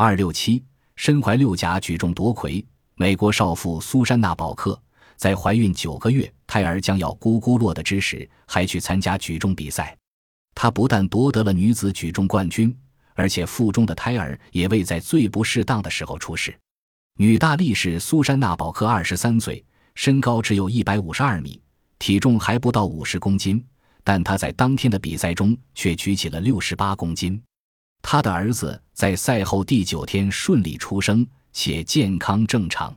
二六七，身怀六甲举重夺魁。美国少妇苏珊娜·宝克在怀孕九个月、胎儿将要咕咕落的之时，还去参加举重比赛。她不但夺得了女子举重冠军，而且腹中的胎儿也未在最不适当的时候出世。女大力士苏珊娜·宝克二十三岁，身高只有一百五十二米，体重还不到五十公斤，但她在当天的比赛中却举起了六十八公斤。他的儿子在赛后第九天顺利出生。且健康正常。